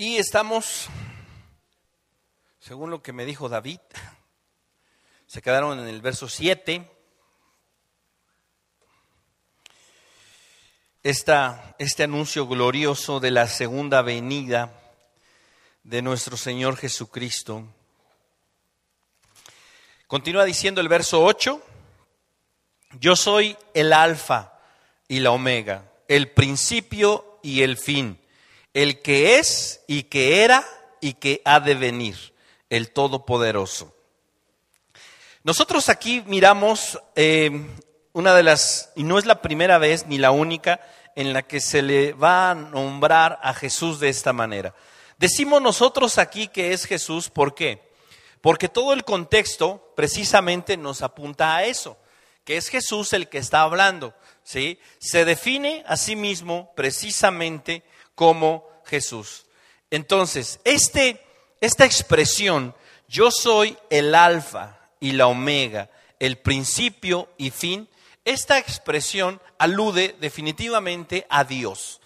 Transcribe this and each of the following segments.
Y estamos, según lo que me dijo David, se quedaron en el verso 7. Esta, este anuncio glorioso de la segunda venida de nuestro Señor Jesucristo. Continúa diciendo el verso 8, yo soy el alfa y la omega, el principio y el fin, el que es y que era y que ha de venir, el Todopoderoso. Nosotros aquí miramos eh, una de las, y no es la primera vez ni la única, en la que se le va a nombrar a Jesús de esta manera. Decimos nosotros aquí que es Jesús, ¿por qué? Porque todo el contexto precisamente nos apunta a eso, que es Jesús el que está hablando, ¿sí? Se define a sí mismo precisamente como Jesús. Entonces, este, esta expresión, yo soy el alfa y la omega, el principio y fin, esta expresión alude definitivamente a Dios.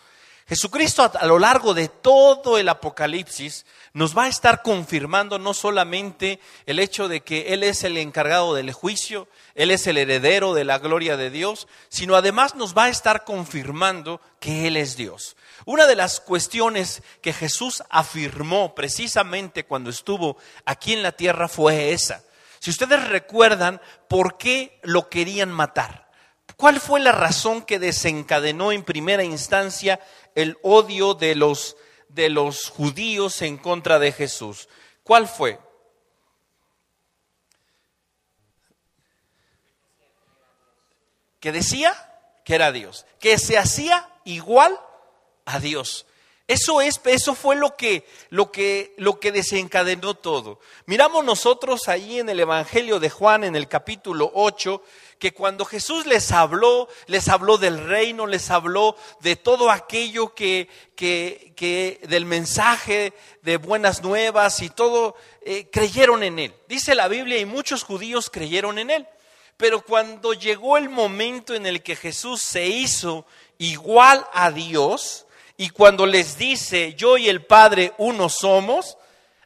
Jesucristo a, lo largo de todo el Apocalipsis nos va a estar confirmando no solamente el hecho de que Él es el encargado del juicio, Él es el heredero de la gloria de Dios, sino además nos va a estar confirmando que Él es Dios. Una de las cuestiones que Jesús afirmó precisamente cuando estuvo aquí en la tierra fue esa. Si ustedes recuerdan por qué lo querían matar, ¿cuál fue la razón que desencadenó en primera instancia el odio de los, de los judíos en contra de Jesús. ¿Cuál fue? Que decía que era Dios, que se hacía igual a Dios. Eso es, eso fue lo que, lo que, lo que desencadenó todo. Miramos nosotros ahí en el Evangelio de Juan, en el capítulo 8, que cuando Jesús les habló, les habló del reino, les habló de todo aquello que, que, que del mensaje de buenas nuevas y todo, eh, creyeron en él. Dice la Biblia y muchos judíos creyeron en él. Pero cuando llegó el momento en el que Jesús se hizo igual a Dios, y cuando les dice, yo y el Padre uno somos,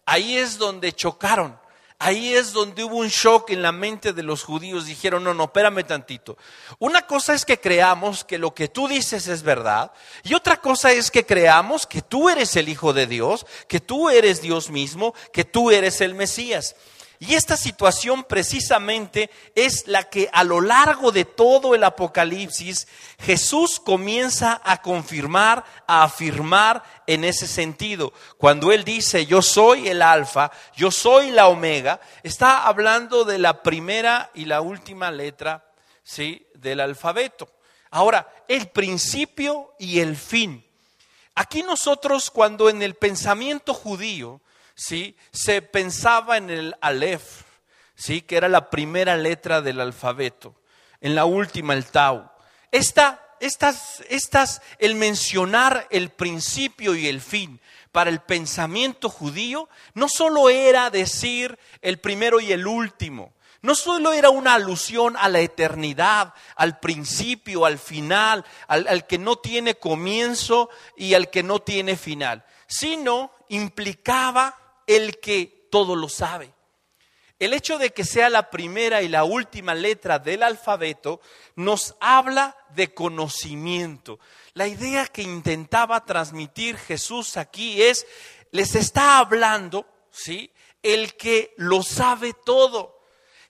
ahí es donde chocaron. Ahí es donde hubo un shock en la mente de los judíos. Dijeron, no, no, espérame tantito. Una cosa es que creamos que lo que tú dices es verdad. Y otra cosa es que creamos que tú eres el Hijo de Dios, que tú eres Dios mismo, que tú eres el Mesías. Y esta situación precisamente es la que a lo largo de todo el Apocalipsis Jesús comienza a confirmar, a afirmar en ese sentido. Cuando Él dice, yo soy el alfa, yo soy la omega, está hablando de la primera y la última letra ¿sí? del alfabeto. Ahora, el principio y el fin. Aquí nosotros cuando en el pensamiento judío, ¿sí? se pensaba en el Aleph, ¿sí? que era la primera letra del alfabeto, en la última el Tau. Esta, estas, estas, el mencionar el principio y el fin para el pensamiento judío no solo era decir el primero y el último, no solo era una alusión a la eternidad, al principio, al final, al, al, que no tiene comienzo y al que no tiene final, sino implicaba el que todo lo sabe. El hecho de que sea la primera y la última letra del alfabeto nos habla de conocimiento. La idea que intentaba transmitir Jesús aquí es, les está hablando, ¿sí? El que lo sabe todo.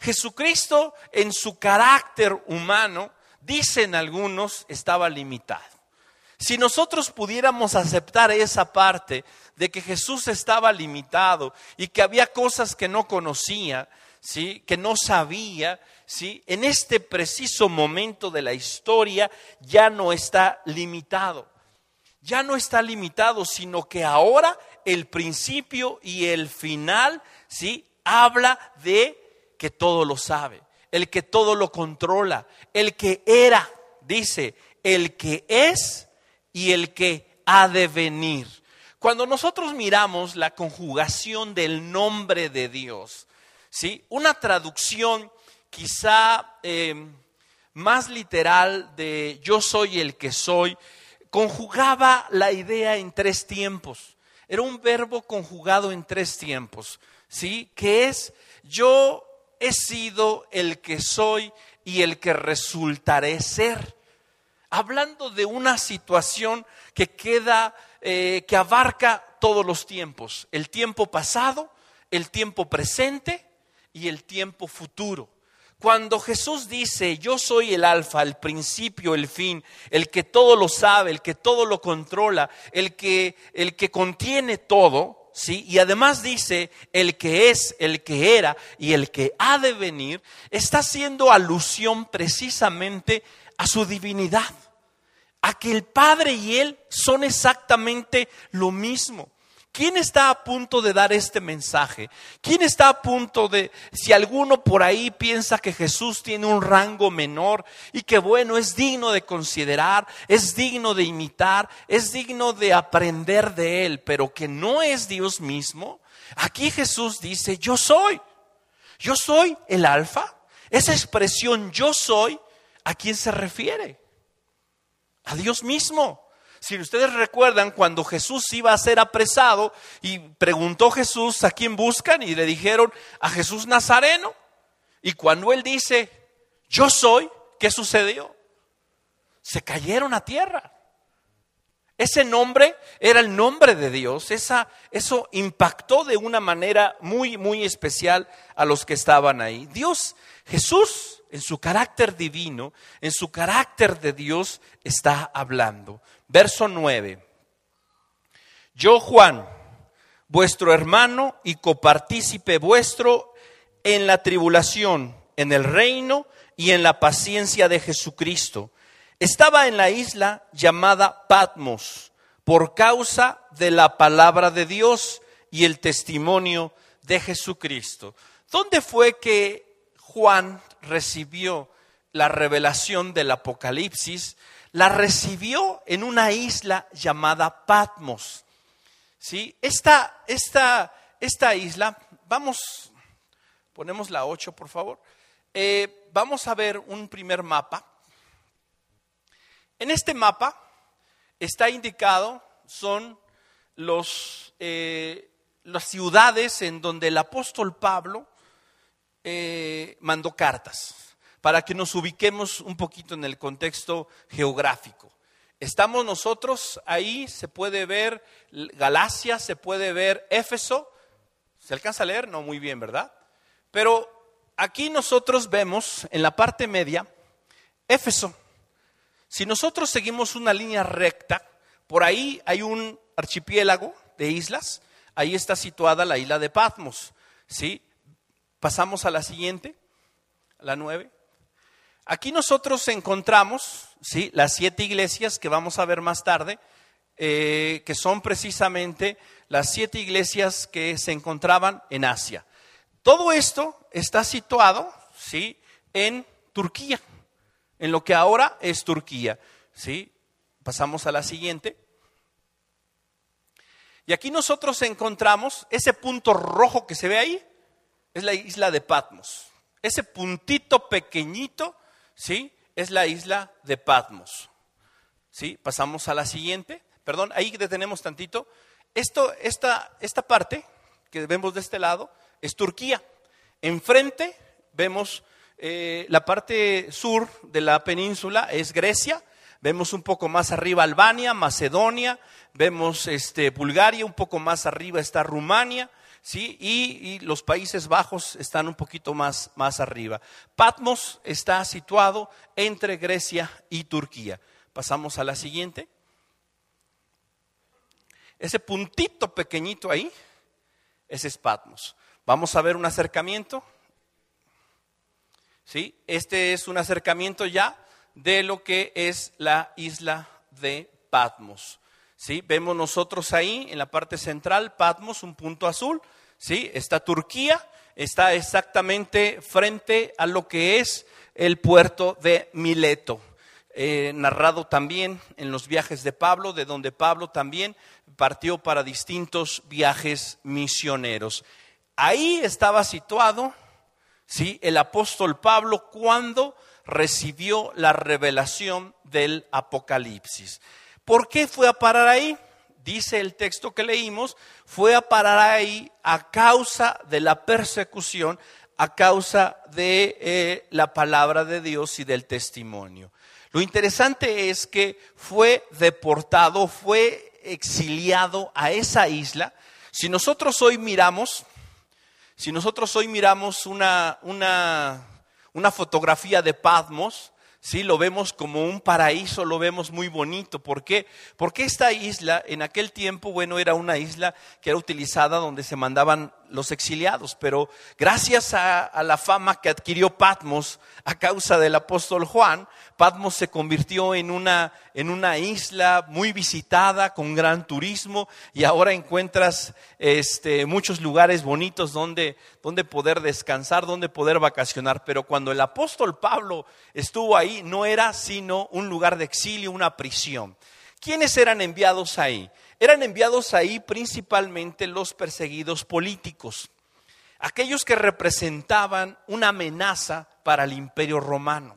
Jesucristo en su carácter humano, dicen algunos, estaba limitado. Si nosotros pudiéramos aceptar esa parte de que Jesús estaba limitado y que había cosas que no conocía, ¿sí? que no sabía, ¿sí? en este preciso momento de la historia ya no está limitado. Ya no está limitado, sino que ahora el principio y el final ¿sí? habla de que todo lo sabe, el que todo lo controla, el que era, dice, el que es y el que ha de venir. Cuando nosotros miramos la conjugación del nombre de Dios, ¿sí? una traducción quizá eh, más literal de yo soy el que soy, conjugaba la idea en tres tiempos. Era un verbo conjugado en tres tiempos, ¿sí? Que es yo he sido el que soy y el que resultaré ser. Hablando de una situación que queda, eh, que abarca todos los tiempos, el tiempo pasado, el tiempo presente y el tiempo futuro. Cuando Jesús dice, yo soy el alfa, el principio, el fin, el que todo lo sabe, el que todo lo controla, el que, el que contiene todo, ¿sí? Y además dice, el que es, el que era y el que ha de venir, está haciendo alusión precisamente a su divinidad, a que el Padre y Él son exactamente lo mismo. ¿Quién está a punto de dar este mensaje? ¿Quién está a punto de, si alguno por ahí piensa que Jesús tiene un rango menor y que bueno, es digno de considerar, es digno de imitar, es digno de aprender de él, pero que no es Dios mismo? Aquí Jesús dice, yo soy, yo soy el alfa. Esa expresión yo soy, ¿a quién se refiere? A Dios mismo. Si ustedes recuerdan cuando Jesús iba a ser apresado y preguntó Jesús a quién buscan y le dijeron a Jesús Nazareno. Y cuando él dice, yo soy, ¿qué sucedió? Se cayeron a tierra. Ese nombre era el nombre de Dios. Esa, eso impactó de una manera muy, muy especial a los que estaban ahí. Dios, Jesús, en su carácter divino, en su carácter de Dios, está hablando. Verso 9. Yo, Juan, vuestro hermano y copartícipe vuestro en la tribulación, en el reino y en la paciencia de Jesucristo, estaba en la isla llamada Patmos por causa de la palabra de Dios y el testimonio de Jesucristo. ¿Dónde fue que Juan recibió la revelación del Apocalipsis? la recibió en una isla llamada Patmos. ¿Sí? Esta, esta, esta isla, vamos, ponemos la 8 por favor, eh, vamos a ver un primer mapa. En este mapa está indicado, son los, eh, las ciudades en donde el apóstol Pablo eh, mandó cartas para que nos ubiquemos un poquito en el contexto geográfico. Estamos nosotros ahí, se puede ver Galacia, se puede ver Éfeso. ¿Se alcanza a leer? No, muy bien, ¿verdad? Pero aquí nosotros vemos en la parte media Éfeso. Si nosotros seguimos una línea recta, por ahí hay un archipiélago de islas, ahí está situada la isla de Patmos. ¿sí? Pasamos a la siguiente, la nueve. Aquí nosotros encontramos ¿sí? las siete iglesias que vamos a ver más tarde, eh, que son precisamente las siete iglesias que se encontraban en Asia. Todo esto está situado ¿sí? en Turquía, en lo que ahora es Turquía. ¿sí? Pasamos a la siguiente. Y aquí nosotros encontramos ese punto rojo que se ve ahí, es la isla de Patmos. Ese puntito pequeñito ¿sí? Es la isla de Patmos. ¿Sí? Pasamos a la siguiente. Perdón, ahí detenemos tantito. Esto, esta, esta parte que vemos de este lado es Turquía. Enfrente vemos eh, la parte sur de la península, es Grecia. Vemos un poco más arriba Albania, Macedonia, vemos este, Bulgaria, un poco más arriba está Rumania, ¿sí? Y, los Países Bajos están un poquito más, más arriba. Patmos está situado entre Grecia y Turquía. Pasamos a la siguiente. Ese puntito pequeñito ahí, ese es Patmos. Vamos a ver un acercamiento. ¿Sí? Este es un acercamiento ya de lo que es la isla de Patmos. ¿Sí? Vemos nosotros ahí en la parte central, Patmos, un punto azul. ¿Sí? Está Turquía, está exactamente frente a lo que es el puerto de Mileto. Eh, narrado también en los viajes de Pablo, de donde Pablo también partió para distintos viajes misioneros. Ahí estaba situado ¿sí? el apóstol Pablo cuando recibió la revelación del Apocalipsis. ¿Por qué fue a parar ahí? Dice el texto que leímos, fue a parar ahí a causa de la persecución, a causa de eh, la palabra de Dios y del testimonio. Lo interesante es que fue deportado, fue exiliado a esa isla. Si nosotros hoy miramos, si nosotros hoy miramos una, una, una fotografía de Patmos, ¿sí? Lo vemos como un paraíso, lo vemos muy bonito. ¿Por qué? Porque esta isla en aquel tiempo, bueno, era una isla que era utilizada donde se mandaban los exiliados, pero gracias a, la fama que adquirió Patmos a causa del apóstol Juan, Patmos se convirtió en una, en una isla muy visitada, con gran turismo, y ahora encuentras este, muchos lugares bonitos donde, donde poder descansar, donde poder vacacionar. Pero cuando el apóstol Pablo estuvo ahí, no era sino un lugar de exilio, una prisión. ¿Quiénes eran enviados ahí? Eran enviados ahí principalmente los perseguidos políticos, aquellos que representaban una amenaza para el imperio romano.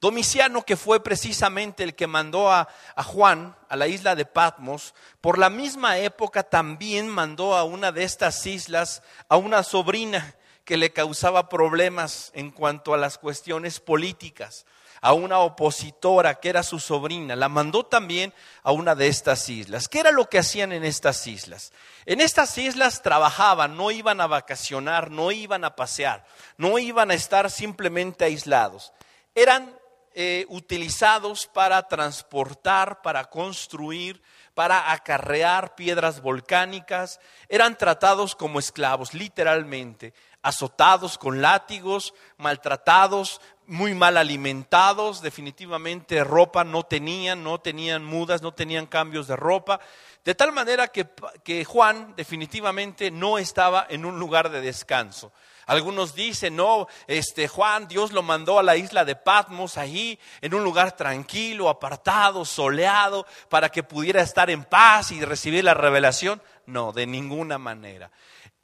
Domiciano, que fue precisamente el que mandó a, Juan a la isla de Patmos, por la misma época también mandó a una de estas islas a una sobrina que le causaba problemas en cuanto a las cuestiones políticas a una opositora que era su sobrina, la mandó también a una de estas islas. ¿Qué era lo que hacían en estas islas? En estas islas trabajaban, no iban a vacacionar, no iban a pasear, no iban a estar simplemente aislados. Eran eh, utilizados para transportar, para construir, para acarrear piedras volcánicas, eran tratados como esclavos, literalmente, azotados con látigos, maltratados, muy mal alimentados, definitivamente ropa no tenían, no tenían mudas, no tenían cambios de ropa, de tal manera que, que, Juan definitivamente no estaba en un lugar de descanso. Algunos dicen, no, este Juan, Dios lo mandó a la isla de Patmos, ahí, en un lugar tranquilo, apartado, soleado, para que pudiera estar en paz y recibir la revelación. No, de ninguna manera.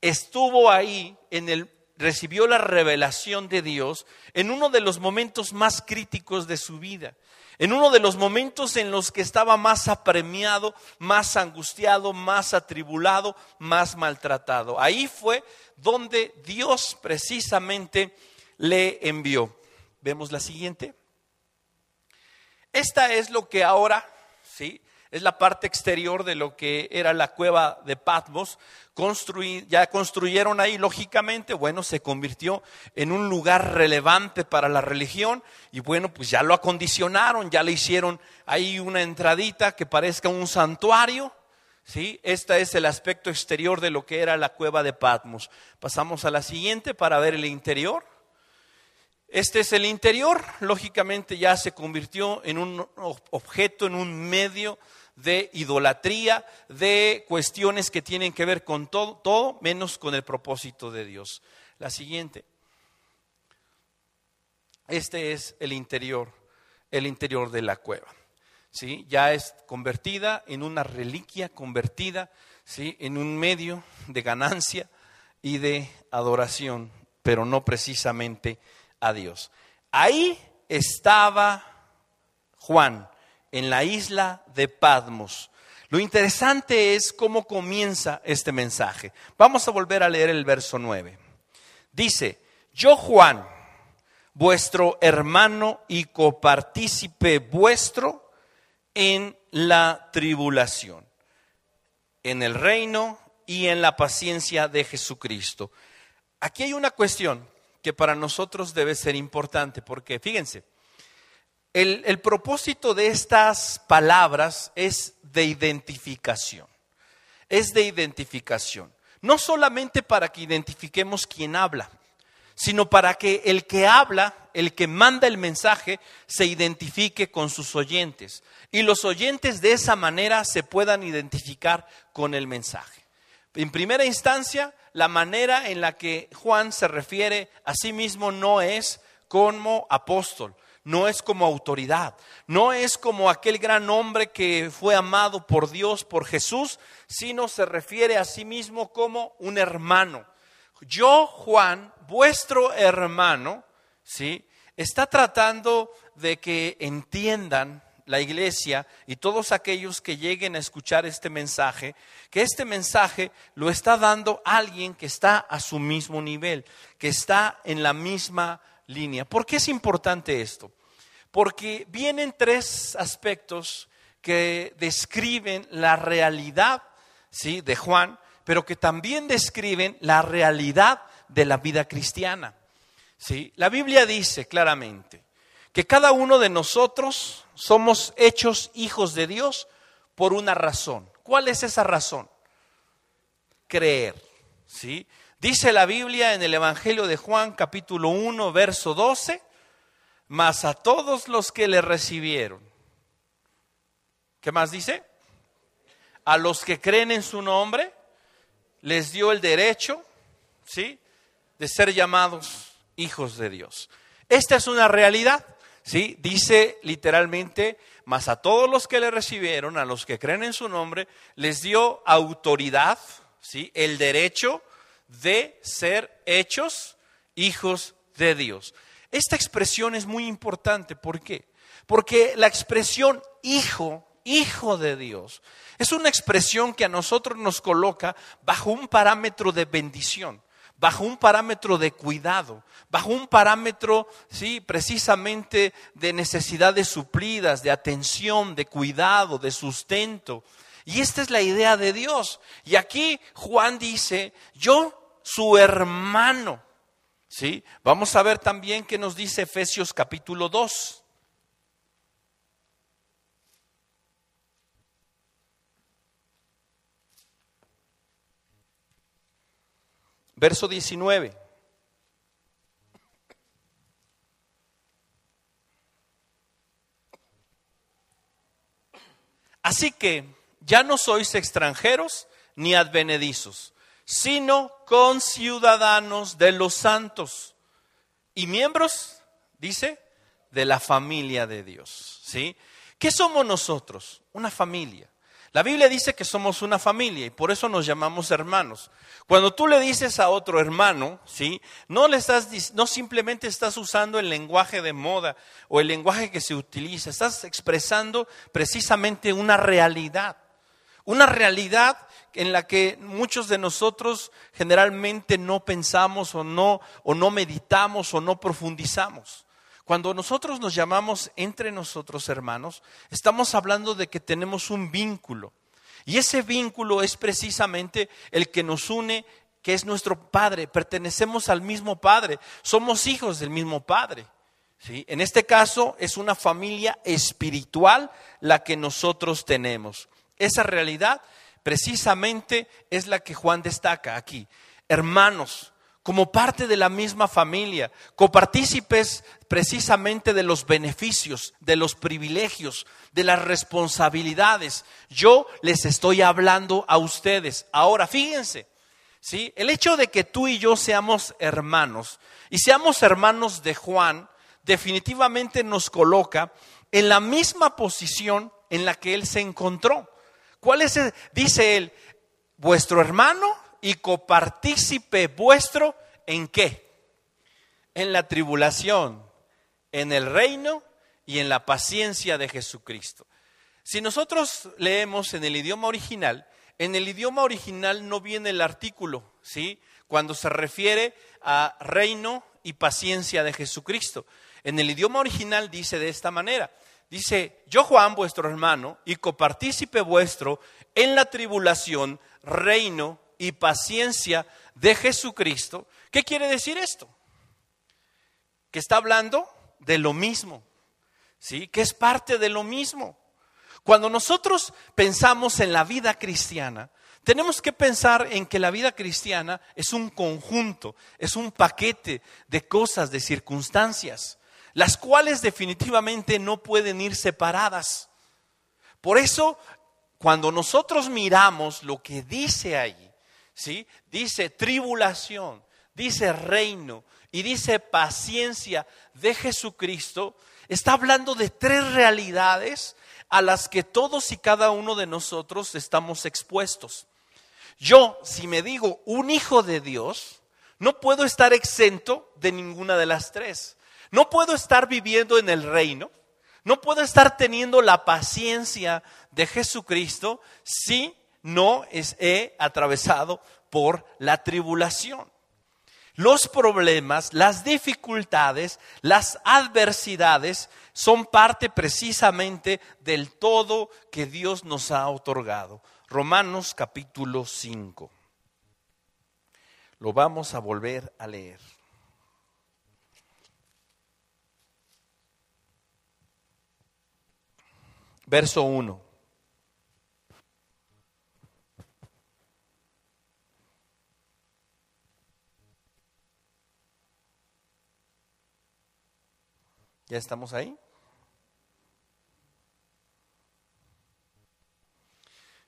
Estuvo ahí en el recibió la revelación de Dios en uno de los momentos más críticos de su vida, en uno de los momentos en los que estaba más apremiado, más angustiado, más atribulado, más maltratado. Ahí fue donde Dios precisamente le envió. Vemos la siguiente. Esta es lo que ahora, ¿sí? Es la parte exterior de lo que era la cueva de Patmos. ya construyeron ahí, lógicamente, bueno, se convirtió en un lugar relevante para la religión y bueno, pues ya lo acondicionaron, ya le hicieron ahí una entradita que parezca un santuario. ¿sí? Este es el aspecto exterior de lo que era la cueva de Patmos. Pasamos a la siguiente para ver el interior. Este es el interior, lógicamente ya se convirtió en un objeto, en un medio de idolatría, de cuestiones que tienen que ver con todo, todo menos con el propósito de Dios. La siguiente. Este es el interior, el interior de la cueva. ¿sí? Ya es convertida en una reliquia, convertida ¿sí? en un medio de ganancia y de adoración, pero no precisamente a Dios. Ahí estaba Juan, en la isla de Padmos. Lo interesante es cómo comienza este mensaje. Vamos a volver a leer el verso 9. Dice, yo Juan, vuestro hermano y copartícipe vuestro en la tribulación, en el reino y en la paciencia de Jesucristo. Aquí hay una cuestión que para nosotros debe ser importante, porque fíjense, el, propósito de estas palabras es de identificación. Es de identificación. No solamente para que identifiquemos quién habla, sino para que el que habla, el que manda el mensaje, se identifique con sus oyentes. Y los oyentes de esa manera se puedan identificar con el mensaje. En primera instancia, la manera en la que Juan se refiere a sí mismo no es como apóstol, no es como autoridad, no es como aquel gran hombre que fue amado por Dios, por Jesús, sino se refiere a sí mismo como un hermano. Yo, Juan, vuestro hermano, ¿sí? Está tratando de que entiendan la iglesia y todos aquellos que lleguen a escuchar este mensaje, que este mensaje lo está dando alguien que está a su mismo nivel, que está en la misma línea. ¿Por qué es importante esto? Porque vienen tres aspectos que describen la realidad ¿sí? de Juan, pero que también describen la realidad de la vida cristiana. ¿sí? La Biblia dice claramente que cada uno de nosotros somos hechos hijos de Dios por una razón. ¿Cuál es esa razón? Creer. ¿sí? Dice la Biblia en el Evangelio de Juan capítulo 1, verso 12, mas a todos los que le recibieron. ¿Qué más dice? A los que creen en su nombre, les dio el derecho, ¿sí? De ser llamados hijos de Dios. Esta es una realidad, ¿sí? Dice literalmente, mas a todos los que le recibieron, a los que creen en su nombre, les dio autoridad, ¿sí? El derecho de ser hechos hijos de Dios. Esta expresión es muy importante, ¿por qué? Porque la expresión hijo, hijo de Dios, es una expresión que a nosotros nos coloca bajo un parámetro de bendición, bajo un parámetro de cuidado, bajo un parámetro, sí, precisamente de necesidades suplidas, de atención, de cuidado, de sustento. Y esta es la idea de Dios. Y aquí Juan dice, yo, su hermano, ¿sí? Vamos a ver también qué nos dice Efesios capítulo 2. Verso 19. Así que ya no sois extranjeros ni advenedizos, sino conciudadanos de los santos y miembros, dice, de la familia de Dios. ¿Sí? ¿Qué somos nosotros? Una familia. La Biblia dice que somos una familia y por eso nos llamamos hermanos. Cuando tú le dices a otro hermano, ¿sí? No le estás no simplemente estás usando el lenguaje de moda o el lenguaje que se utiliza, estás expresando precisamente una realidad. Una realidad en la que muchos de nosotros generalmente no pensamos o no o no meditamos o no profundizamos. Cuando nosotros nos llamamos entre nosotros hermanos, estamos hablando de que tenemos un vínculo. Y ese vínculo es precisamente el que nos une, que es nuestro Padre. Pertenecemos al mismo Padre. Somos hijos del mismo Padre. ¿sí? En este caso es una familia espiritual la que nosotros tenemos. Esa realidad precisamente es la que Juan destaca aquí. Hermanos, como parte de la misma familia, copartícipes precisamente de los beneficios, de los privilegios, de las responsabilidades. Yo les estoy hablando a ustedes. Ahora, fíjense, ¿sí? El hecho de que tú y yo seamos hermanos y seamos hermanos de Juan, definitivamente nos coloca en la misma posición en la que él se encontró. ¿Cuál es? Dice él, vuestro hermano y copartícipe vuestro en qué? En la tribulación, en el reino y en la paciencia de Jesucristo. Si nosotros leemos en el idioma original, en el idioma original no viene el artículo, ¿sí? Cuando se refiere a reino y paciencia de Jesucristo. En el idioma original dice de esta manera, dice, yo Juan, vuestro hermano, y copartícipe vuestro en la tribulación, reino y paciencia de Jesucristo. ¿Qué quiere decir esto? Que está hablando de lo mismo, ¿sí? Que es parte de lo mismo. Cuando nosotros pensamos en la vida cristiana, tenemos que pensar en que la vida cristiana es un conjunto, es un paquete de cosas, de circunstancias, las cuales definitivamente no pueden ir separadas. Por eso, cuando nosotros miramos lo que dice ahí, ¿sí? Dice tribulación, dice reino y dice paciencia de Jesucristo. Está hablando de tres realidades a las que todos y cada uno de nosotros estamos expuestos. Yo, si me digo un hijo de Dios, no puedo estar exento de ninguna de las tres. No puedo estar viviendo en el reino, No puedo estar teniendo la paciencia de Jesucristo si no es, he atravesado por la tribulación. Los problemas, las dificultades, las adversidades son parte precisamente del todo que Dios nos ha otorgado. Romanos capítulo 5. Lo vamos a volver a leer. Verso 1. ¿Ya estamos ahí?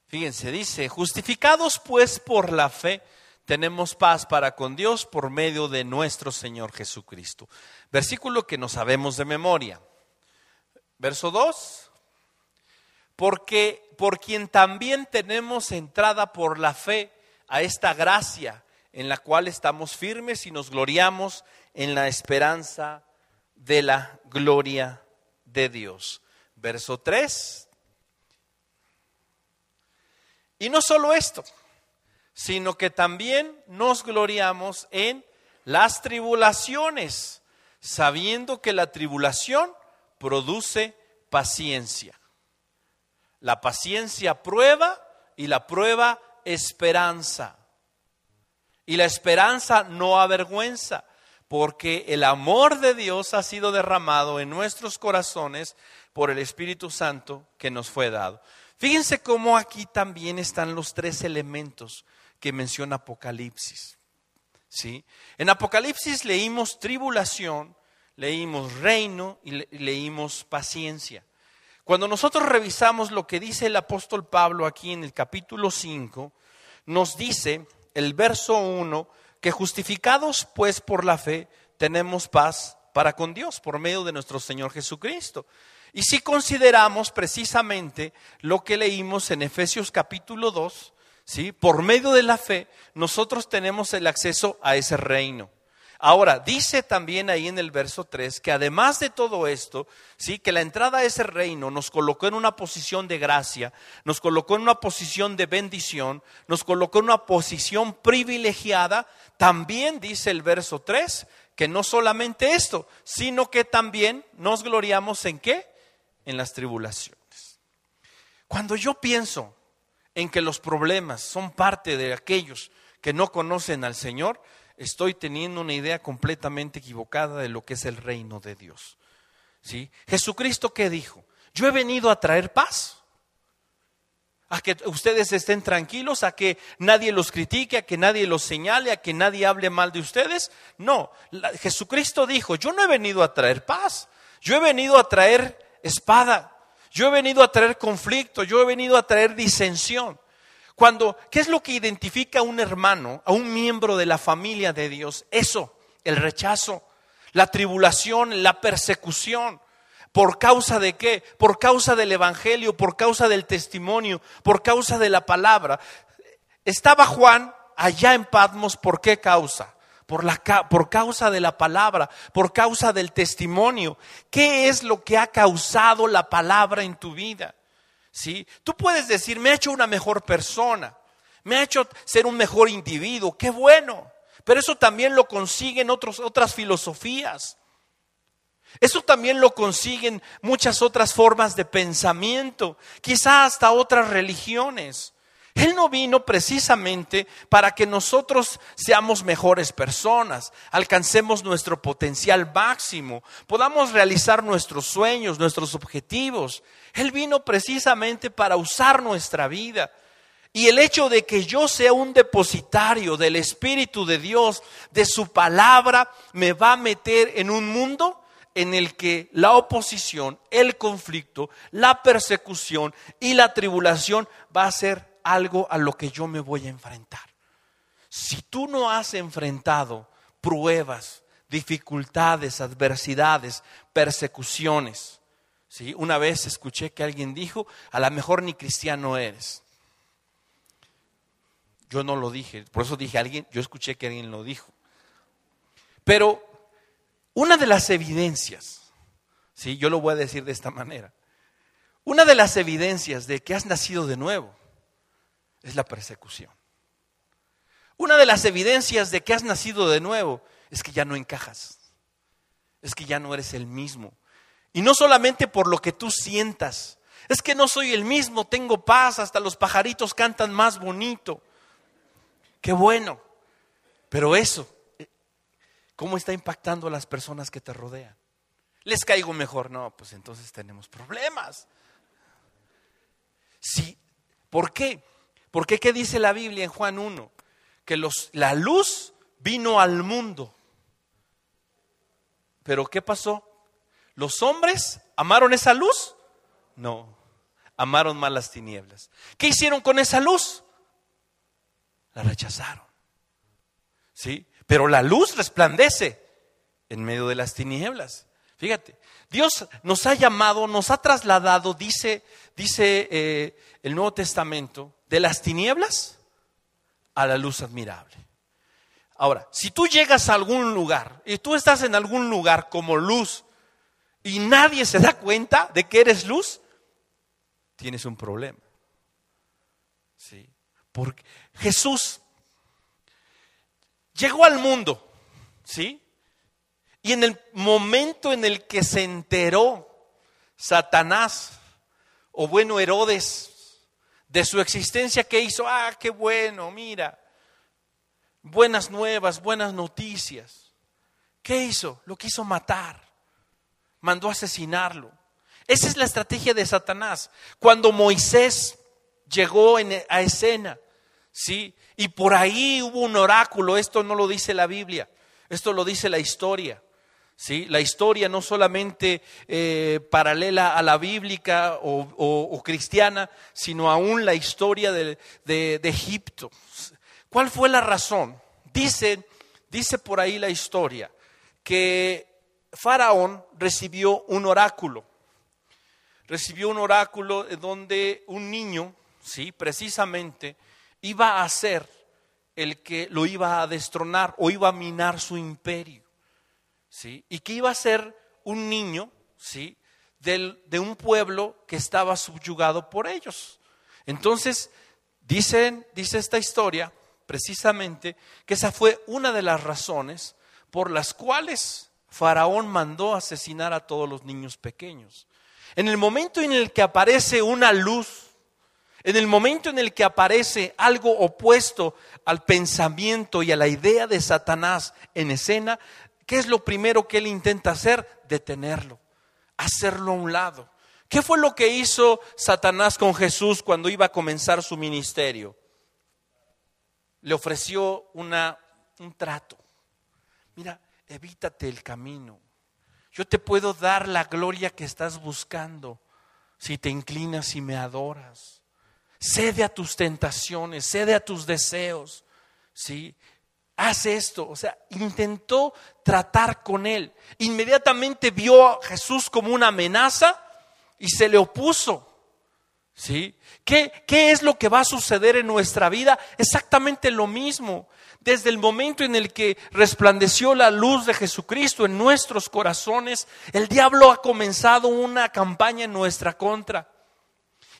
Fíjense, dice, justificados pues por la fe, tenemos paz para con Dios por medio de nuestro Señor Jesucristo. Versículo que no sabemos de memoria. Verso 2. Porque por quien también tenemos entrada por la fe a esta gracia en la cual estamos firmes y nos gloriamos en la esperanza de la gloria de Dios. Verso 3. Y no solo esto, sino que también nos gloriamos en las tribulaciones, sabiendo que la tribulación produce paciencia. La paciencia prueba y la prueba esperanza. Y la esperanza no avergüenza, porque el amor de Dios ha sido derramado en nuestros corazones por el Espíritu Santo que nos fue dado. Fíjense cómo aquí también están los tres elementos que menciona Apocalipsis. ¿Sí? En Apocalipsis leímos tribulación, leímos reino y leímos paciencia. Cuando nosotros revisamos lo que dice el apóstol Pablo aquí en el capítulo 5, nos dice el verso 1, que justificados pues por la fe tenemos paz para con Dios por medio de nuestro Señor Jesucristo. Y si consideramos precisamente lo que leímos en Efesios capítulo 2, ¿sí? por medio de la fe, nosotros tenemos el acceso a ese reino. Ahora, dice también ahí en el verso 3 que además de todo esto, sí, que la entrada a ese reino nos colocó en una posición de gracia, nos colocó en una posición de bendición, nos colocó en una posición privilegiada, también dice el verso 3 que no solamente esto, sino que también nos gloriamos en qué? En las tribulaciones. Cuando yo pienso en que los problemas son parte de aquellos que no conocen al Señor, estoy teniendo una idea completamente equivocada de lo que es el reino de Dios. ¿Sí? Jesucristo qué dijo? Yo he venido a traer paz. A que ustedes estén tranquilos, a que nadie los critique, a que nadie los señale, a que nadie hable mal de ustedes. No, Jesucristo dijo, yo no he venido a traer paz, yo he venido a traer espada, yo he venido a traer conflicto, yo he venido a traer disensión. Cuando, ¿qué es lo que identifica a un hermano, a un miembro de la familia de Dios? Eso, el rechazo, la tribulación, la persecución. ¿Por causa de qué? Por causa del Evangelio, por causa del testimonio, por causa de la palabra. Estaba Juan allá en Patmos, ¿por qué causa? Por, la, por causa de la palabra, por causa del testimonio. ¿Qué es lo que ha causado la palabra en tu vida? ¿Sí? Tú puedes decir, me ha hecho una mejor persona, me ha hecho ser un mejor individuo, qué bueno. Pero eso también lo consiguen otras filosofías. Eso también lo consiguen muchas otras formas de pensamiento, quizá hasta otras religiones. Él no vino precisamente para que nosotros seamos mejores personas, alcancemos nuestro potencial máximo, podamos realizar nuestros sueños, nuestros objetivos. Él vino precisamente para usar nuestra vida. Y el hecho de que yo sea un depositario del Espíritu de Dios, de su palabra, me va a meter en un mundo en el que la oposición, el conflicto, la persecución y la tribulación va a ser algo a lo que yo me voy a enfrentar. Si tú no has enfrentado pruebas, dificultades, adversidades, persecuciones, ¿sí? una vez escuché que alguien dijo, a lo mejor ni cristiano eres. Yo no lo dije, por eso dije alguien, yo escuché que alguien lo dijo. Pero una de las evidencias Sí, yo lo voy a decir de esta manera. Una de las evidencias de que has nacido de nuevo es la persecución. Una de las evidencias de que has nacido de nuevo es que ya no encajas, es que ya no eres el mismo. Y no solamente por lo que tú sientas, es que no soy el mismo, tengo paz, hasta los pajaritos cantan más bonito. Qué bueno. Pero eso, eh, ¿cómo está impactando a las personas que te rodean? ¿Les caigo mejor? No, pues entonces tenemos problemas. Sí. ¿Por qué? ¿Por qué qué dice la Biblia en Juan 1? Que los, la luz vino al mundo. Pero ¿qué pasó? ¿Los hombres amaron esa luz? No, amaron más las tinieblas. ¿Qué hicieron con esa luz? La rechazaron. ¿Sí? Pero la luz resplandece en medio de las tinieblas. Fíjate, Dios nos ha llamado, nos ha trasladado, dice, dice eh, el Nuevo Testamento, de las tinieblas a la luz admirable. Ahora, si tú llegas a algún lugar y tú estás en algún lugar como luz y nadie se da cuenta de que eres luz, tienes un problema. ¿Sí? Porque Jesús llegó al mundo, ¿sí? Y en el momento en el que se enteró Satanás, o bueno, Herodes, de su existencia, ¿qué hizo? Ah, qué bueno, mira, buenas nuevas, buenas noticias. ¿Qué hizo? Lo quiso matar, mandó asesinarlo. Esa es la estrategia de Satanás. Cuando Moisés llegó a escena, ¿sí? Y por ahí hubo un oráculo, esto no lo dice la Biblia, esto lo dice la historia. ¿sí? La historia no solamente eh, paralela a la bíblica o, cristiana, sino aún la historia de, de, Egipto. ¿Cuál fue la razón? Dice, dice por ahí la historia que Faraón recibió un oráculo. Recibió un oráculo donde un niño, sí, precisamente, iba a ser el que lo iba a destronar o iba a minar su imperio. ¿sí? Y que iba a ser un niño, ¿sí? de un pueblo que estaba subyugado por ellos. Entonces, dicen, dice esta historia, precisamente, que esa fue una de las razones por las cuales Faraón mandó asesinar a todos los niños pequeños. En el momento en el que aparece una luz, en el momento en el que aparece algo opuesto al pensamiento y a la idea de Satanás en escena, ¿Qué es lo primero que él intenta hacer? Detenerlo, hacerlo a un lado. ¿Qué fue lo que hizo Satanás con Jesús cuando iba a comenzar su ministerio? Le ofreció una, un trato. Mira, evítate el camino. Yo te puedo dar la gloria que estás buscando si te inclinas y me adoras. Cede a tus tentaciones, cede a tus deseos. ¿sí? haz esto. O sea, intentó tratar con él. Inmediatamente vio a Jesús como una amenaza y se le opuso. ¿Sí? ¿Qué, ¿Qué es lo que va a suceder en nuestra vida? Exactamente lo mismo. Desde el momento en el que resplandeció la luz de Jesucristo en nuestros corazones, el diablo ha comenzado una campaña en nuestra contra.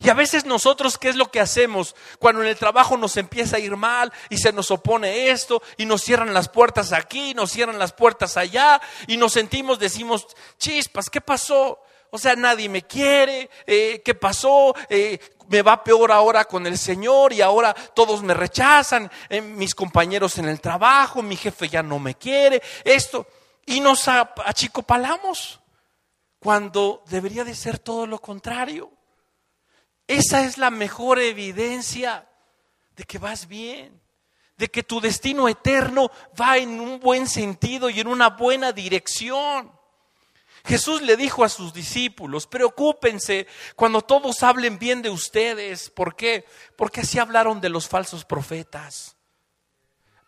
Y a veces nosotros, ¿qué es lo que hacemos? Cuando en el trabajo nos empieza a ir mal y se nos opone esto y nos cierran las puertas aquí, nos cierran las puertas allá y nos sentimos, decimos, chispas, ¿qué pasó? O sea, nadie me quiere, eh, ¿qué pasó? Eh, me va peor ahora con el Señor y ahora todos me rechazan, eh, mis compañeros en el trabajo, mi jefe ya no me quiere, esto. Y nos achicopalamos cuando debería de ser todo lo contrario. Esa es la mejor evidencia de que vas bien, de que tu destino eterno va en un buen sentido y en una buena dirección. Jesús le dijo a sus discípulos, preocúpense cuando todos hablen bien de ustedes. ¿Por qué? Porque así hablaron de los falsos profetas.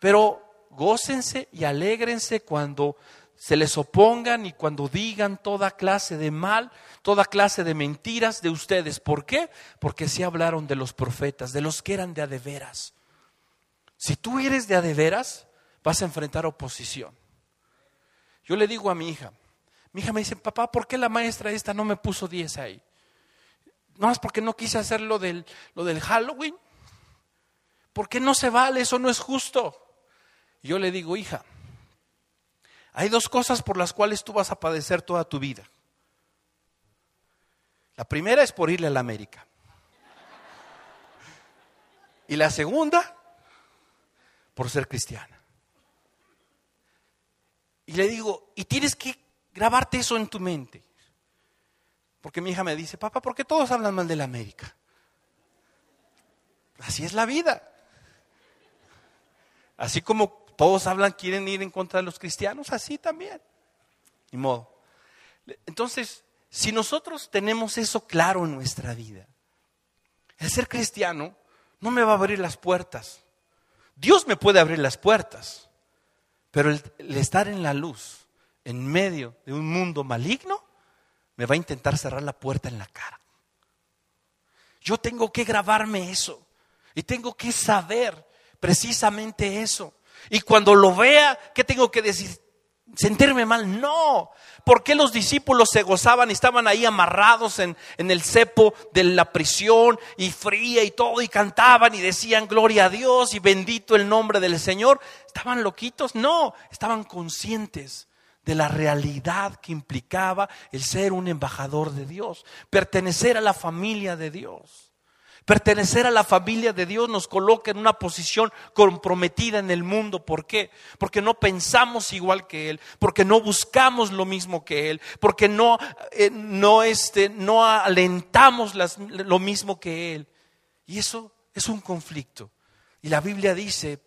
Pero gócense y alégrense cuando se les opongan y cuando digan toda clase de mal, toda clase de mentiras de ustedes. ¿Por qué? Porque se hablaron de los profetas, de los que eran de adeveras. Si tú eres de adeveras, vas a enfrentar oposición. Yo le digo a mi hija, Mi hija me dice, papá, ¿por qué la maestra esta no me puso 10 ahí? No es porque no quise hacer lo del, lo del Halloween. ¿Por qué no se vale? Eso no es justo. yo le digo, hija, hay dos cosas por las cuales tú vas a padecer toda tu vida. La primera es por irle a la América. Y la segunda, por ser cristiana. Y le digo, y tienes que grabarte eso en tu mente. Porque mi hija me dice, papá, ¿por qué todos hablan mal de la América? Así es la vida. Así como todos hablan, quieren ir en contra de los cristianos, así también. Ni modo. Entonces, si nosotros tenemos eso claro en nuestra vida, el ser cristiano no me va a abrir las puertas. Dios me puede abrir las puertas, pero el, estar en la luz, en medio de un mundo maligno, me va a intentar cerrar la puerta en la cara. Yo tengo que grabarme eso y tengo que saber precisamente eso. Y cuando lo vea, ¿qué tengo que decir? sentirme mal. No. ¿Por qué los discípulos se gozaban y estaban ahí amarrados en, en, el cepo de la prisión y fría y todo y cantaban y decían gloria a Dios y bendito el nombre del Señor? ¿Estaban loquitos? No, estaban conscientes de la realidad que implicaba el ser un embajador de Dios, pertenecer a la familia de Dios. Pertenecer a la familia de Dios nos coloca en una posición comprometida en el mundo. ¿Por qué? Porque no pensamos igual que Él, porque no buscamos lo mismo que Él, porque no, eh, no, este, no alentamos lo mismo que Él. Y eso es un conflicto. Y la Biblia dice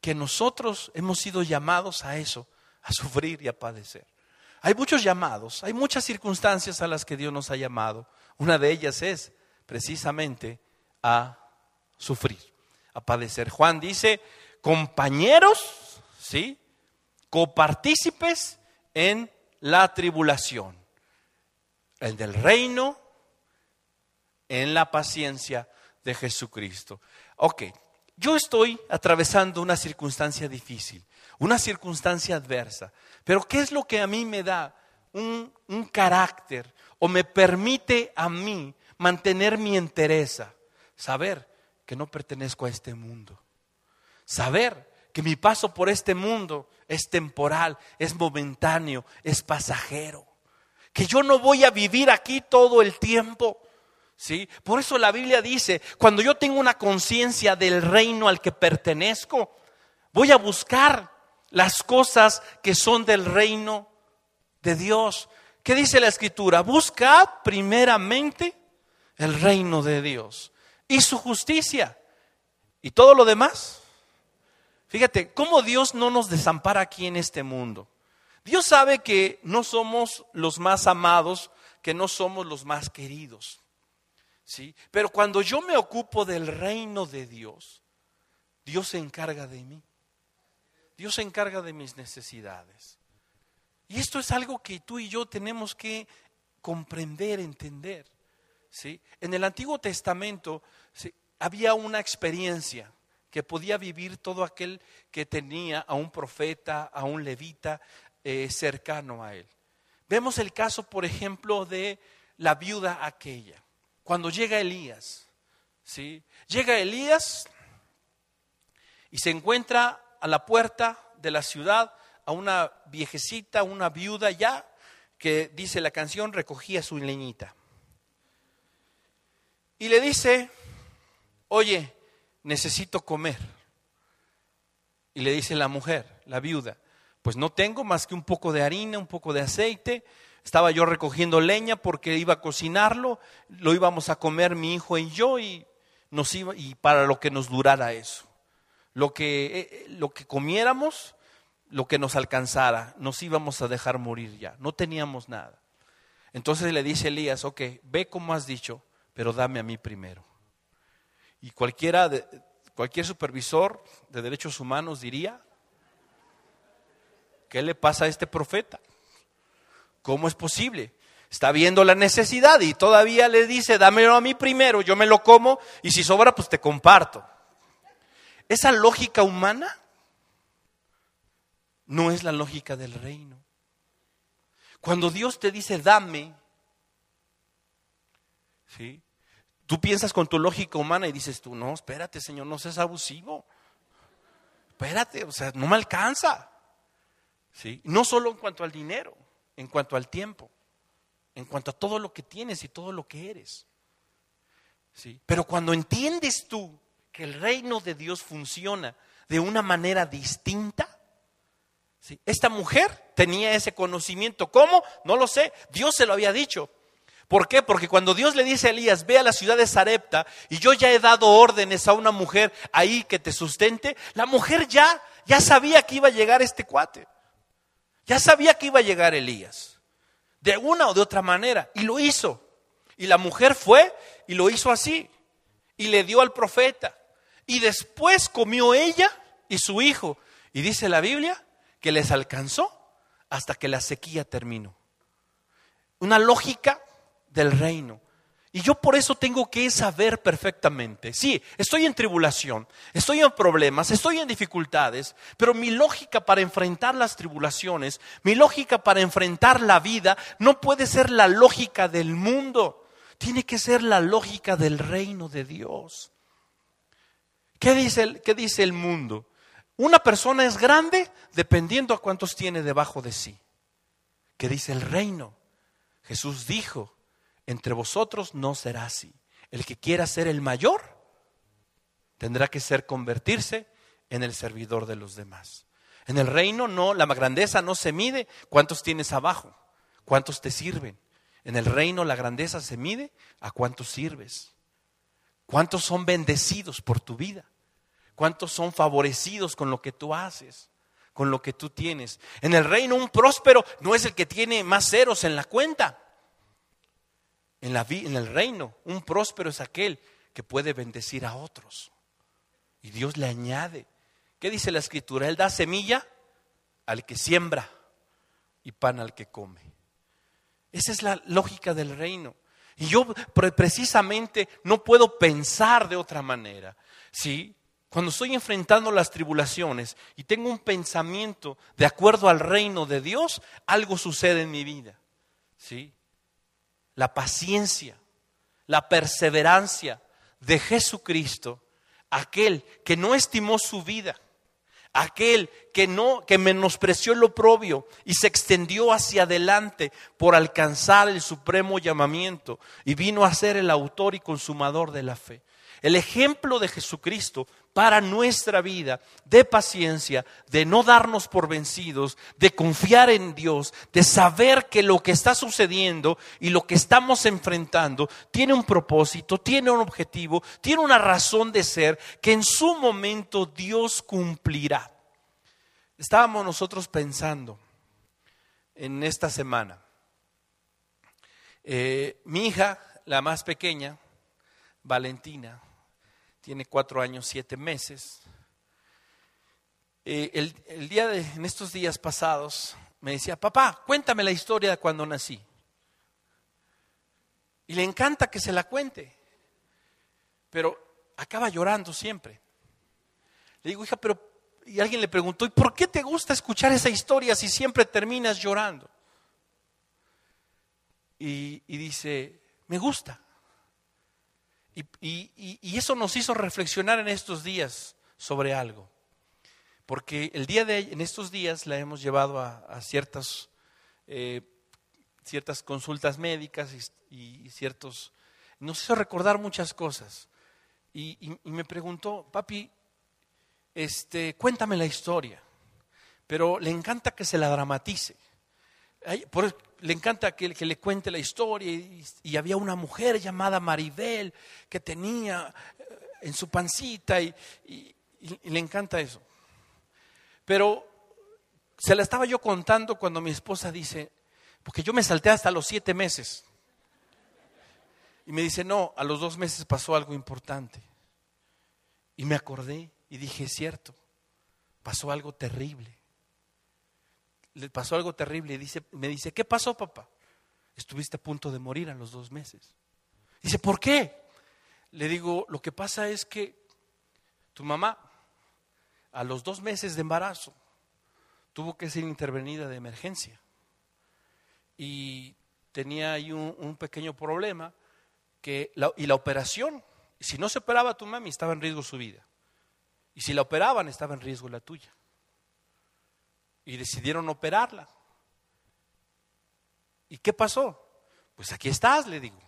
que nosotros hemos sido llamados a eso, a sufrir y a padecer. Hay muchos llamados, hay muchas circunstancias a las que Dios nos ha llamado. Una de ellas es precisamente a sufrir, a padecer. Juan dice, compañeros, ¿sí? Copartícipes en la tribulación, el del reino, en la paciencia de Jesucristo. Ok, yo estoy atravesando una circunstancia difícil, una circunstancia adversa, pero ¿qué es lo que a mí me da un, un carácter o me permite a mí mantener mi entereza? Saber que no pertenezco a este mundo. Saber que mi paso por este mundo es temporal, es momentáneo, es pasajero. Que yo no voy a vivir aquí todo el tiempo. ¿Sí? Por eso la Biblia dice, cuando yo tengo una conciencia del reino al que pertenezco, voy a buscar las cosas que son del reino de Dios. ¿Qué dice la escritura? Buscad primeramente el reino de Dios y su justicia. ¿Y todo lo demás? Fíjate, cómo Dios no nos desampara aquí en este mundo. Dios sabe que no somos los más amados, que no somos los más queridos. ¿Sí? Pero cuando yo me ocupo del reino de Dios, Dios se encarga de mí. Dios se encarga de mis necesidades. Y esto es algo que tú y yo tenemos que comprender, entender. ¿sí? En el Antiguo Testamento había una experiencia que podía vivir todo aquel que tenía a un profeta, a un levita eh, cercano a él. Vemos el caso, por ejemplo, de la viuda aquella, cuando llega Elías. ¿sí? Llega Elías y se encuentra a la puerta de la ciudad a una viejecita, una viuda ya, que dice la canción, recogía su leñita. Y le dice, oye, necesito comer. Y le dice la mujer, la viuda, pues no tengo más que un poco de harina, un poco de aceite. Estaba yo recogiendo leña porque iba a cocinarlo, lo íbamos a comer mi hijo y yo y nos iba y para lo que nos durara eso. Lo que eh, eh, lo que comiéramos, lo que nos alcanzara, nos íbamos a dejar morir ya. No teníamos nada. Entonces le dice Elías, ok, ve como has dicho, pero dame a mí primero. Y cualquiera de, cualquier supervisor de derechos humanos diría, ¿qué le pasa a este profeta? ¿Cómo es posible? Está viendo la necesidad y todavía le dice, dámelo a mí primero, yo me lo como y si sobra, pues te comparto. Esa lógica humana no es la lógica del reino. Cuando Dios te dice, dame, ¿sí? Tú piensas con tu lógica humana y dices tú, no, espérate, Señor, no seas abusivo. Espérate, o sea, no me alcanza. ¿Sí? No solo en cuanto al dinero, en cuanto al tiempo, en cuanto a todo lo que tienes y todo lo que eres. ¿Sí? Pero cuando entiendes tú que el reino de Dios funciona de una manera distinta, ¿sí? esta mujer tenía ese conocimiento. ¿Cómo? No lo sé. Dios se lo había dicho. ¿Por qué? Porque cuando Dios le dice a Elías, ve a la ciudad de Sarepta y yo ya he dado órdenes a una mujer ahí que te sustente, la mujer ya, ya sabía que iba a llegar este cuate. Ya sabía que iba a llegar Elías. De una o de otra manera. Y lo hizo. Y la mujer fue y lo hizo así. Y le dio al profeta. Y después comió ella y su hijo. Y dice la Biblia que les alcanzó hasta que la sequía terminó. Una lógica del reino. Y yo por eso tengo que saber perfectamente. Sí, estoy en tribulación, estoy en problemas, estoy en dificultades, pero mi lógica para enfrentar las tribulaciones, mi lógica para enfrentar la vida, no puede ser la lógica del mundo, tiene que ser la lógica del reino de Dios. ¿Qué dice el, qué dice el mundo? Una persona es grande dependiendo a cuántos tiene debajo de sí. ¿Qué dice el reino? Jesús dijo, entre vosotros no será así. El que quiera ser el mayor tendrá que ser convertirse en el servidor de los demás. En el reino no, la grandeza no se mide cuántos tienes abajo, cuántos te sirven. En el reino la grandeza se mide a cuántos sirves. ¿Cuántos son bendecidos por tu vida? ¿Cuántos son favorecidos con lo que tú haces? Con lo que tú tienes. En el reino un próspero no es el que tiene más ceros en la cuenta. En, la, en el reino, un próspero es aquel que puede bendecir a otros. Y Dios le añade. ¿Qué dice la escritura? Él da semilla al que siembra y pan al que come. Esa es la lógica del reino. Y yo precisamente no puedo pensar de otra manera. ¿Sí? Cuando estoy enfrentando las tribulaciones y tengo un pensamiento de acuerdo al reino de Dios, algo sucede en mi vida. ¿Sí? la paciencia, la perseverancia de Jesucristo, aquel que no estimó su vida, aquel que no que menospreció lo oprobio y se extendió hacia adelante por alcanzar el supremo llamamiento y vino a ser el autor y consumador de la fe. El ejemplo de Jesucristo para nuestra vida de paciencia, de no darnos por vencidos, de confiar en Dios, de saber que lo que está sucediendo y lo que estamos enfrentando tiene un propósito, tiene un objetivo, tiene una razón de ser que en su momento Dios cumplirá. Estábamos nosotros pensando en esta semana. Eh, mi hija, la más pequeña, Valentina, tiene cuatro años, siete meses. Eh, el, día de, en estos días pasados, me decía, papá, cuéntame la historia de cuando nací. Y le encanta que se la cuente, pero acaba llorando siempre. Le digo, hija, pero, y alguien le preguntó, ¿y por qué te gusta escuchar esa historia si siempre terminas llorando? y dice, me gusta. Y, eso nos hizo reflexionar en estos días sobre algo. Porque el día de en estos días la hemos llevado a, ciertas, eh, ciertas consultas médicas y, ciertos. Nos hizo recordar muchas cosas. Y, me preguntó, papi, este, cuéntame la historia. Pero le encanta que se la dramatice. Por, le encanta que, le cuente la historia y, había una mujer llamada Maribel que tenía eh, en su pancita y, le encanta eso. Pero se la estaba yo contando cuando mi esposa dice, porque yo me salté hasta los siete meses. Y me dice, no, a los dos meses pasó algo importante. Y me acordé y dije, es cierto, pasó algo terrible le pasó algo terrible y dice, me dice, ¿qué pasó, papá? Estuviste a punto de morir a los dos meses. Dice, ¿por qué? Le digo, lo que pasa es que tu mamá, a los dos meses de embarazo, tuvo que ser intervenida de emergencia. y tenía ahí un, pequeño problema que y la operación, si no se operaba tu mami, estaba en riesgo su vida. Y si la operaban, estaba en riesgo la tuya. Y decidieron operarla. ¿Y qué pasó? Pues aquí estás, le digo.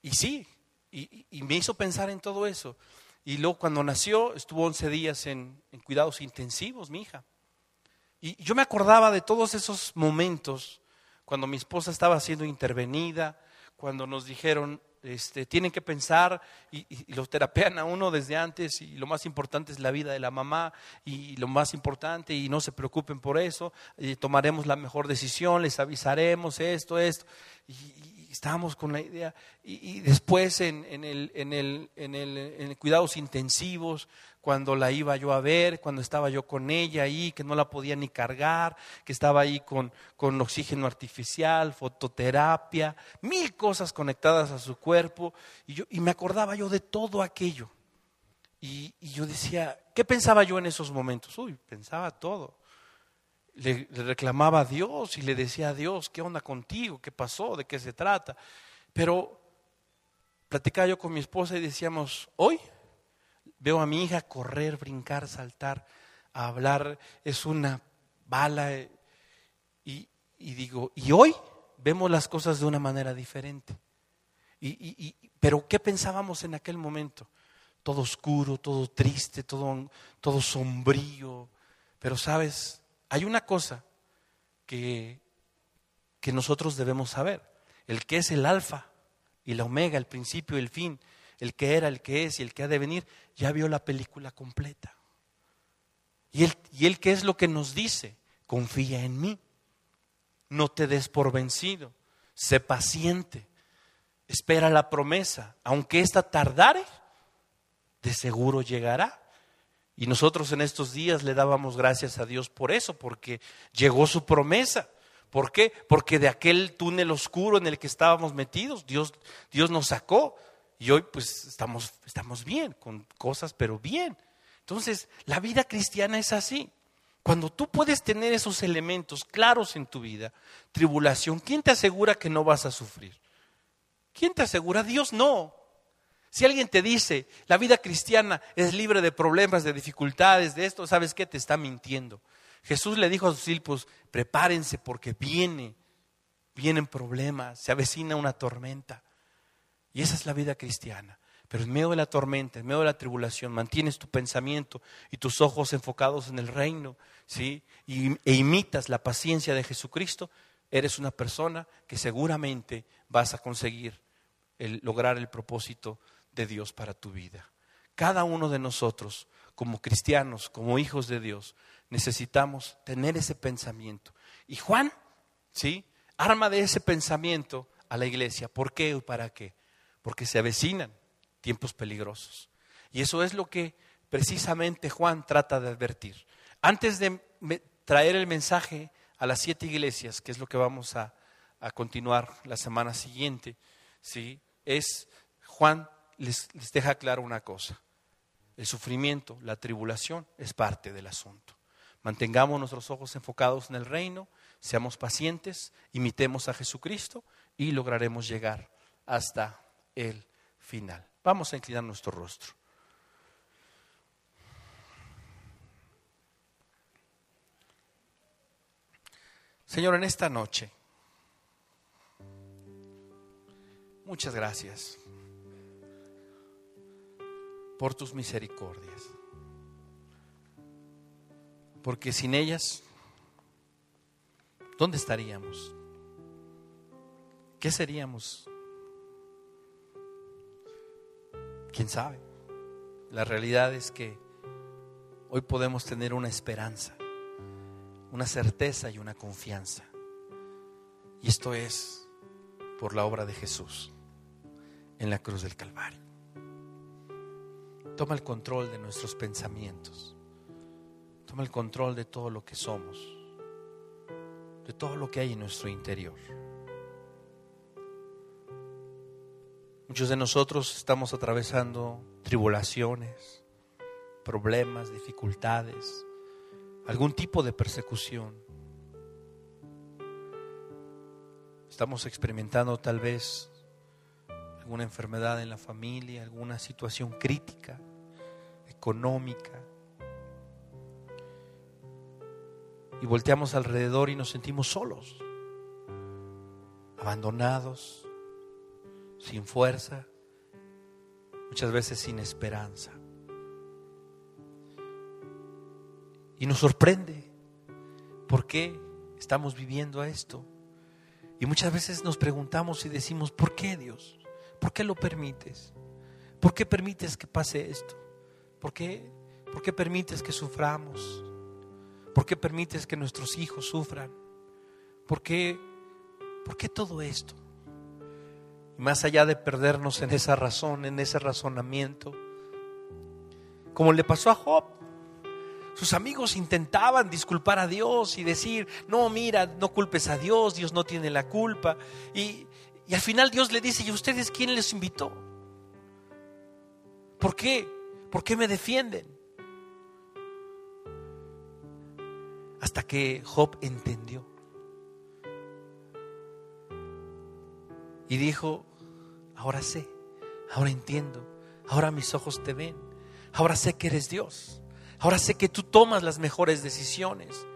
Y sí, y, me hizo pensar en todo eso. Y luego cuando nació, estuvo 11 días en, en cuidados intensivos, mi hija. Y yo me acordaba de todos esos momentos cuando mi esposa estaba siendo intervenida, cuando nos dijeron, este, tienen que pensar y, lo terapean a uno desde antes y lo más importante es la vida de la mamá y lo más importante y no se preocupen por eso, y tomaremos la mejor decisión, les avisaremos esto, esto. Y, estábamos con la idea. Y, después en, el, en, el, en, el, en cuidados intensivos, cuando la iba yo a ver, cuando estaba yo con ella ahí, que no la podía ni cargar, que estaba ahí con, con oxígeno artificial, fototerapia, mil cosas conectadas a su cuerpo. Y, yo, y me acordaba yo de todo aquello. Y, y yo decía, ¿qué pensaba yo en esos momentos? Uy, pensaba todo le, reclamaba a Dios y le decía a Dios, ¿qué onda contigo? ¿Qué pasó? ¿De qué se trata? Pero platicaba yo con mi esposa y decíamos, hoy veo a mi hija correr, brincar, saltar, hablar, es una bala. Eh, y, digo, y hoy vemos las cosas de una manera diferente. Y, pero ¿qué pensábamos en aquel momento? Todo oscuro, todo triste, todo, todo sombrío. Pero sabes, hay una cosa que, que nosotros debemos saber, el que es el alfa y la omega, el principio y el fin, el que era, el que es y el que ha de venir, ya vio la película completa. Y él, y es lo que nos dice, confía en mí, no te des por vencido, sé paciente, espera la promesa, aunque ésta tardare, de seguro llegará. Y nosotros en estos días le dábamos gracias a Dios por eso, porque llegó su promesa. ¿Por qué? Porque de aquel túnel oscuro en el que estábamos metidos, Dios, Dios nos sacó. Y hoy pues estamos, estamos bien, con cosas, pero bien. Entonces, la vida cristiana es así. Cuando tú puedes tener esos elementos claros en tu vida, tribulación, ¿quién te asegura que no vas a sufrir? ¿Quién te asegura? Dios no. Si alguien te dice, la vida cristiana es libre de problemas, de dificultades, de esto, ¿sabes qué? Te está mintiendo. Jesús le dijo a sus discípulos, prepárense porque viene, vienen problemas, se avecina una tormenta. Y esa es la vida cristiana. Pero en medio de la tormenta, en medio de la tribulación, mantienes tu pensamiento y tus ojos enfocados en el reino, ¿sí? E imitas la paciencia de Jesucristo, eres una persona que seguramente vas a conseguir lograr el propósito de Dios para tu vida. Cada uno de nosotros, como cristianos, como hijos de Dios, necesitamos tener ese pensamiento. Y Juan, ¿sí? Arma de ese pensamiento a la iglesia. ¿Por qué o para qué? Porque se avecinan tiempos peligrosos. Y eso es lo que precisamente Juan trata de advertir. Antes de traer el mensaje a las siete iglesias, que es lo que vamos a, a continuar la semana siguiente, ¿sí? es Juan les, deja claro una cosa. El sufrimiento, la tribulación es parte del asunto. Mantengamos nuestros ojos enfocados en el reino, seamos pacientes, imitemos a Jesucristo y lograremos llegar hasta el final. Vamos a inclinar nuestro rostro. Señor, en esta noche, muchas gracias por tus misericordias. Porque sin ellas, ¿dónde estaríamos? ¿Qué seríamos? ¿Quién sabe? La realidad es que hoy podemos tener una esperanza, una certeza y una confianza. Y esto es por la obra de Jesús en la cruz del Calvario. Toma el control de nuestros pensamientos. Toma el control de todo lo que somos, de todo lo que hay en nuestro interior. Muchos de nosotros estamos atravesando tribulaciones, problemas, dificultades, algún tipo de persecución. Estamos experimentando tal vez alguna enfermedad en la familia, alguna situación crítica, económica. Y volteamos alrededor y nos sentimos solos, abandonados, sin fuerza, muchas veces sin esperanza. Y nos sorprende por qué estamos viviendo esto. Y muchas veces nos preguntamos y decimos, ¿por qué Dios? ¿Por qué lo permites? ¿Por qué permites que pase esto? ¿Por qué, ¿Por qué permites que suframos? ¿Por qué permites que nuestros hijos sufran? ¿Por qué, ¿Por qué todo esto? Y más allá de perdernos en esa razón, en ese razonamiento, como le pasó a Job, sus amigos intentaban disculpar a Dios y decir, no, mira, no culpes a Dios, Dios no tiene la culpa. Y, al final Dios le dice, ¿y ustedes quién les invitó? ¿Por qué? ¿Por qué me defienden? Hasta que Job entendió. Y dijo, ahora sé, ahora entiendo, ahora mis ojos te ven, ahora sé que eres Dios. Ahora sé que tú tomas las mejores decisiones.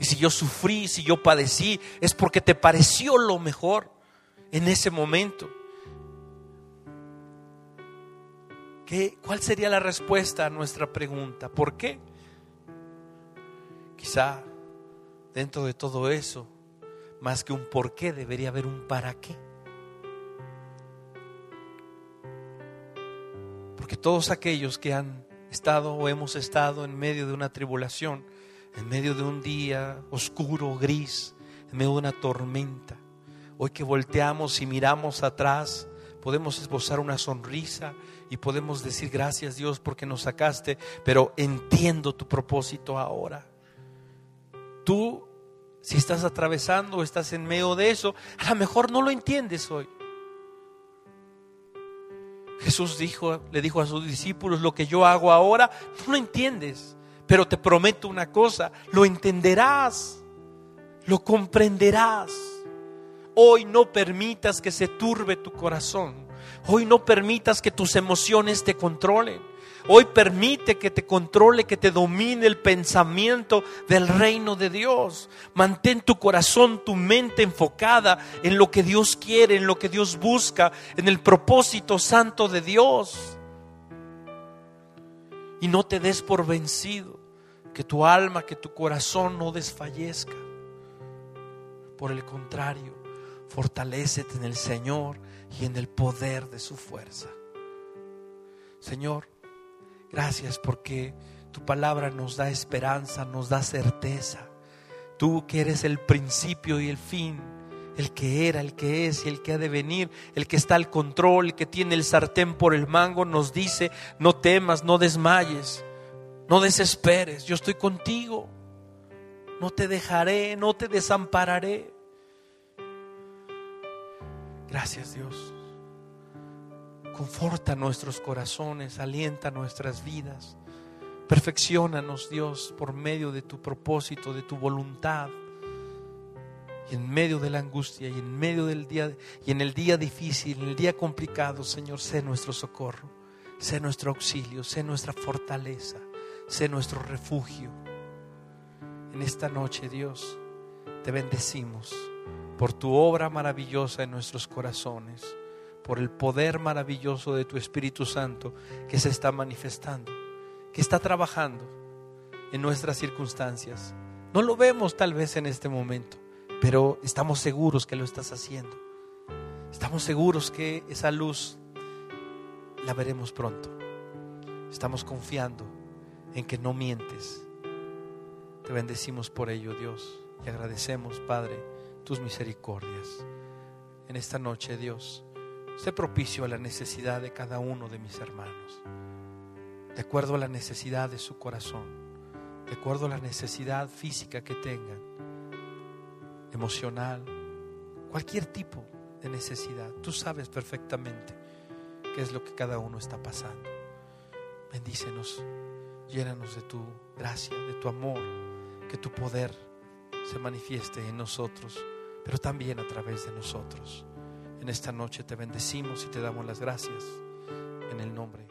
Y si yo sufrí, si yo padecí, es porque te pareció lo mejor en ese momento. ¿Qué, ¿Cuál sería la respuesta a nuestra pregunta? ¿Por qué? Quizá dentro de todo eso, más que un por qué, debería haber un para qué. Porque todos aquellos que han estado o hemos estado en medio de una tribulación, en medio de un día oscuro, gris, en medio de una tormenta. Hoy que volteamos y miramos atrás, podemos esbozar una sonrisa y podemos decir gracias Dios porque nos sacaste, pero entiendo tu propósito ahora. Tú, si estás atravesando o estás en medio de eso, a lo mejor no lo entiendes hoy. Jesús dijo, le dijo a sus discípulos, lo que yo hago ahora, no lo entiendes, pero te prometo una cosa, lo entenderás, lo comprenderás. Hoy no permitas que se turbe tu corazón. Hoy no permitas que tus emociones te controlen. Hoy permite que te controle, que te domine el pensamiento del reino de Dios. Mantén tu corazón, tu mente enfocada en lo que Dios quiere, en lo que Dios busca, en el propósito santo de Dios. Y no te des por vencido, que tu alma, que tu corazón no desfallezca. Por el contrario, fortalecete en el Señor y en el poder de su fuerza. Señor, Gracias porque tu palabra nos da esperanza, nos da certeza. Tú que eres el principio y el fin, el que era, el que es y el que ha de venir, el que está al control, el que tiene el sartén por el mango, nos dice, no temas, no desmayes, no desesperes, yo estoy contigo, no te dejaré, no te desampararé. Gracias Dios. Conforta nuestros corazones, alienta nuestras vidas. Perfeccionanos, Dios, por medio de tu propósito, de tu voluntad. Y en medio de la angustia y en medio del día y en el día difícil, en el día complicado, Señor, sé nuestro socorro, sé nuestro auxilio, sé nuestra fortaleza, sé nuestro refugio. En esta noche, Dios, te bendecimos por tu obra maravillosa en nuestros corazones por el poder maravilloso de tu Espíritu Santo que se está manifestando, que está trabajando en nuestras circunstancias. No lo vemos tal vez en este momento, pero estamos seguros que lo estás haciendo. Estamos seguros que esa luz la veremos pronto. Estamos confiando en que no mientes. Te bendecimos por ello, Dios, y agradecemos, Padre, tus misericordias. En esta noche, Dios, Sé propicio a la necesidad de cada uno de mis hermanos, de acuerdo a la necesidad de su corazón, de acuerdo a la necesidad física que tengan, emocional, cualquier tipo de necesidad. Tú sabes perfectamente qué es lo que cada uno está pasando. Bendícenos, llénanos de tu gracia, de tu amor, que tu poder se manifieste en nosotros pero también a través de nosotros. En esta noche te bendecimos y te damos las gracias en el nombre